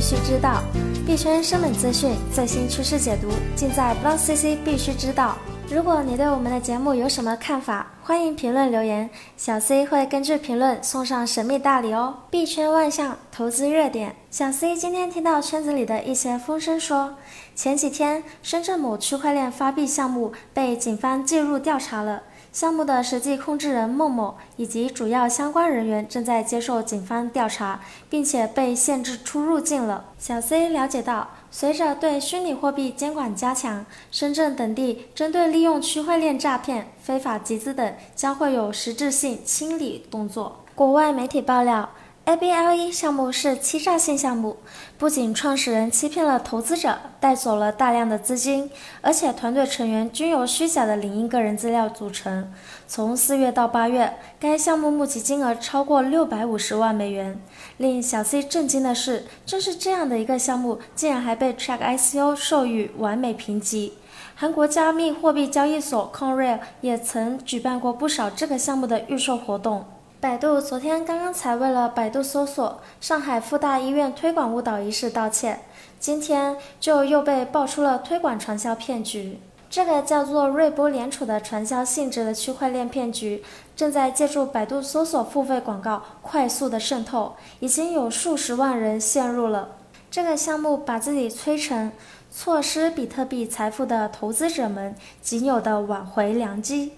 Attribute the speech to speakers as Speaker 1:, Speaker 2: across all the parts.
Speaker 1: 必须知道，币圈生猛资讯、最新趋势解读，尽在 Block CC 必须知道。如果你对我们的节目有什么看法，欢迎评论留言，小 C 会根据评论送上神秘大礼哦。币圈万象，投资热点，小 C 今天听到圈子里的一些风声说，前几天深圳某区块链发币项目被警方介入调查了。项目的实际控制人孟某以及主要相关人员正在接受警方调查，并且被限制出入境了。小 C 了解到，随着对虚拟货币监管加强，深圳等地针对利用区块链诈骗、非法集资等，将会有实质性清理动作。国外媒体爆料。ABLE 项目是欺诈性项目，不仅创始人欺骗了投资者，带走了大量的资金，而且团队成员均由虚假的领英个人资料组成。从四月到八月，该项目募集金额超过六百五十万美元。令小 C 震惊的是，正是这样的一个项目，竟然还被 Track ICO 授予完美评级。韩国加密货币交易所 c o n r a i l 也曾举办过不少这个项目的预售活动。百度昨天刚刚才为了百度搜索上海复大医院推广误导一事道歉，今天就又被爆出了推广传销骗局。这个叫做瑞波联储的传销性质的区块链骗局，正在借助百度搜索付费广告快速的渗透，已经有数十万人陷入了这个项目，把自己催成错失比特币财富的投资者们仅有的挽回良机。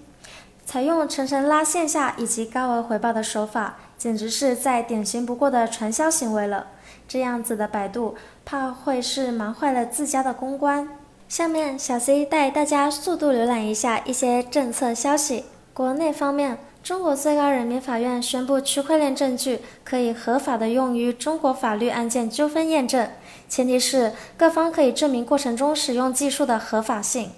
Speaker 1: 采用层层拉线下以及高额回报的手法，简直是再典型不过的传销行为了。这样子的百度，怕会是忙坏了自家的公关。下面小 C 带大家速度浏览一下一些政策消息。国内方面，中国最高人民法院宣布，区块链证据可以合法的用于中国法律案件纠纷验证，前提是各方可以证明过程中使用技术的合法性。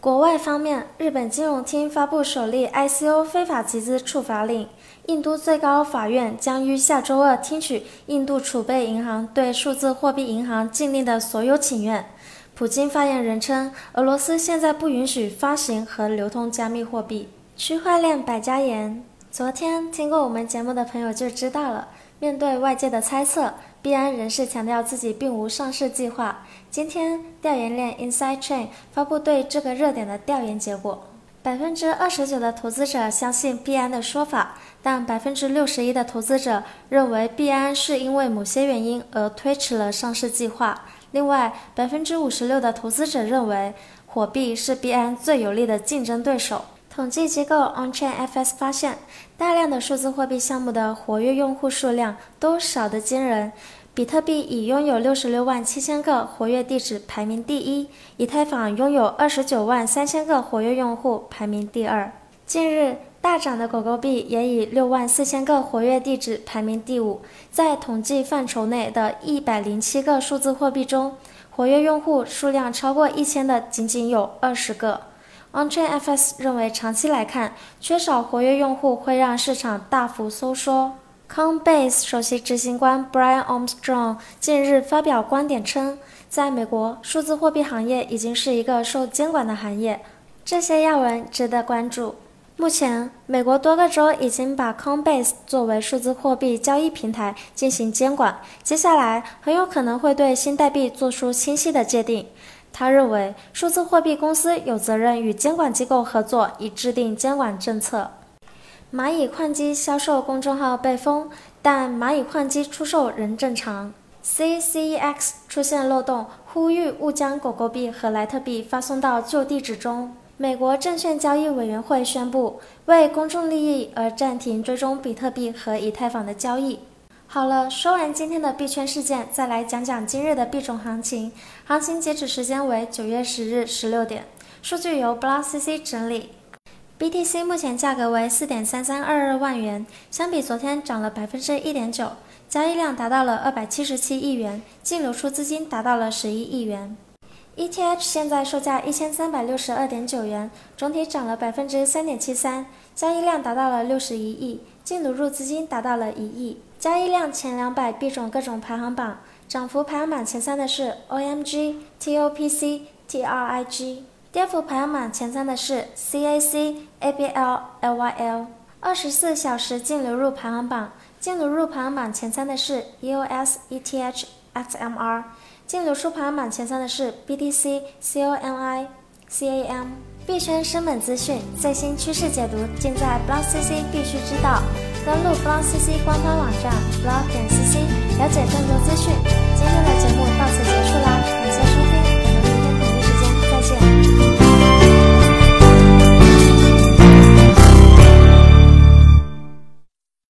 Speaker 1: 国外方面，日本金融厅发布首例 ICO 非法集资处罚令。印度最高法院将于下周二听取印度储备银行对数字货币银行禁令的所有请愿。普京发言人称，俄罗斯现在不允许发行和流通加密货币。区块链百家言，昨天听过我们节目的朋友就知道了。面对外界的猜测。币安人士强调自己并无上市计划。今天，调研链 Inside Chain 发布对这个热点的调研结果：百分之二十九的投资者相信币安的说法，但百分之六十一的投资者认为币安是因为某些原因而推迟了上市计划。另外，百分之五十六的投资者认为火币是币安最有力的竞争对手。统计机构 OnChainFS 发现，大量的数字货币项目的活跃用户数量都少得惊人。比特币已拥有六十六万七千个活跃地址，排名第一；以太坊拥有二十九万三千个活跃用户，排名第二。近日大涨的狗狗币也以六万四千个活跃地址排名第五。在统计范畴内的一百零七个数字货币中，活跃用户数量超过一千的仅仅有二十个。OnChainFS 认为，长期来看，缺少活跃用户会让市场大幅收缩。Coinbase 首席执行官 Brian Armstrong 近日发表观点称，在美国，数字货币行业已经是一个受监管的行业。这些要闻值得关注。目前，美国多个州已经把 Coinbase 作为数字货币交易平台进行监管，接下来很有可能会对新代币做出清晰的界定。他认为，数字货币公司有责任与监管机构合作，以制定监管政策。蚂蚁矿机销售公众号被封，但蚂蚁矿机出售仍正常。CCEX 出现漏洞，呼吁勿将狗狗币和莱特币发送到旧地址中。美国证券交易委员会宣布，为公众利益而暂停追踪比特币和以太坊的交易。好了，说完今天的币圈事件，再来讲讲今日的币种行情。行情截止时间为九月十日十六点，数据由 BlockCC 整理。BTC 目前价格为四点三三二二万元，相比昨天涨了百分之一点九，交易量达到了二百七十七亿元，净流出资金达到了十一亿元。ETH 现在售价一千三百六十二点九元，总体涨了百分之三点七三，交易量达到了六十一亿，净流入资金达到了一亿。交易量前两百币种各种排行榜，涨幅排行榜前三的是 OMG、TOPC、TRIG，跌幅排行榜前三的是 CAC、ABL、LYL。二十四小时净流入排行榜，净流入排行榜前三的是 EOS、ETH、XMR。进入收盘榜前三的是 BTC、CONI、CAM。币圈升本资讯、最新趋势解读，尽在 BlockCC 必须知道。登录 BlockCC 官方网站 block 点 cc，了解更多资讯。今天的节目到。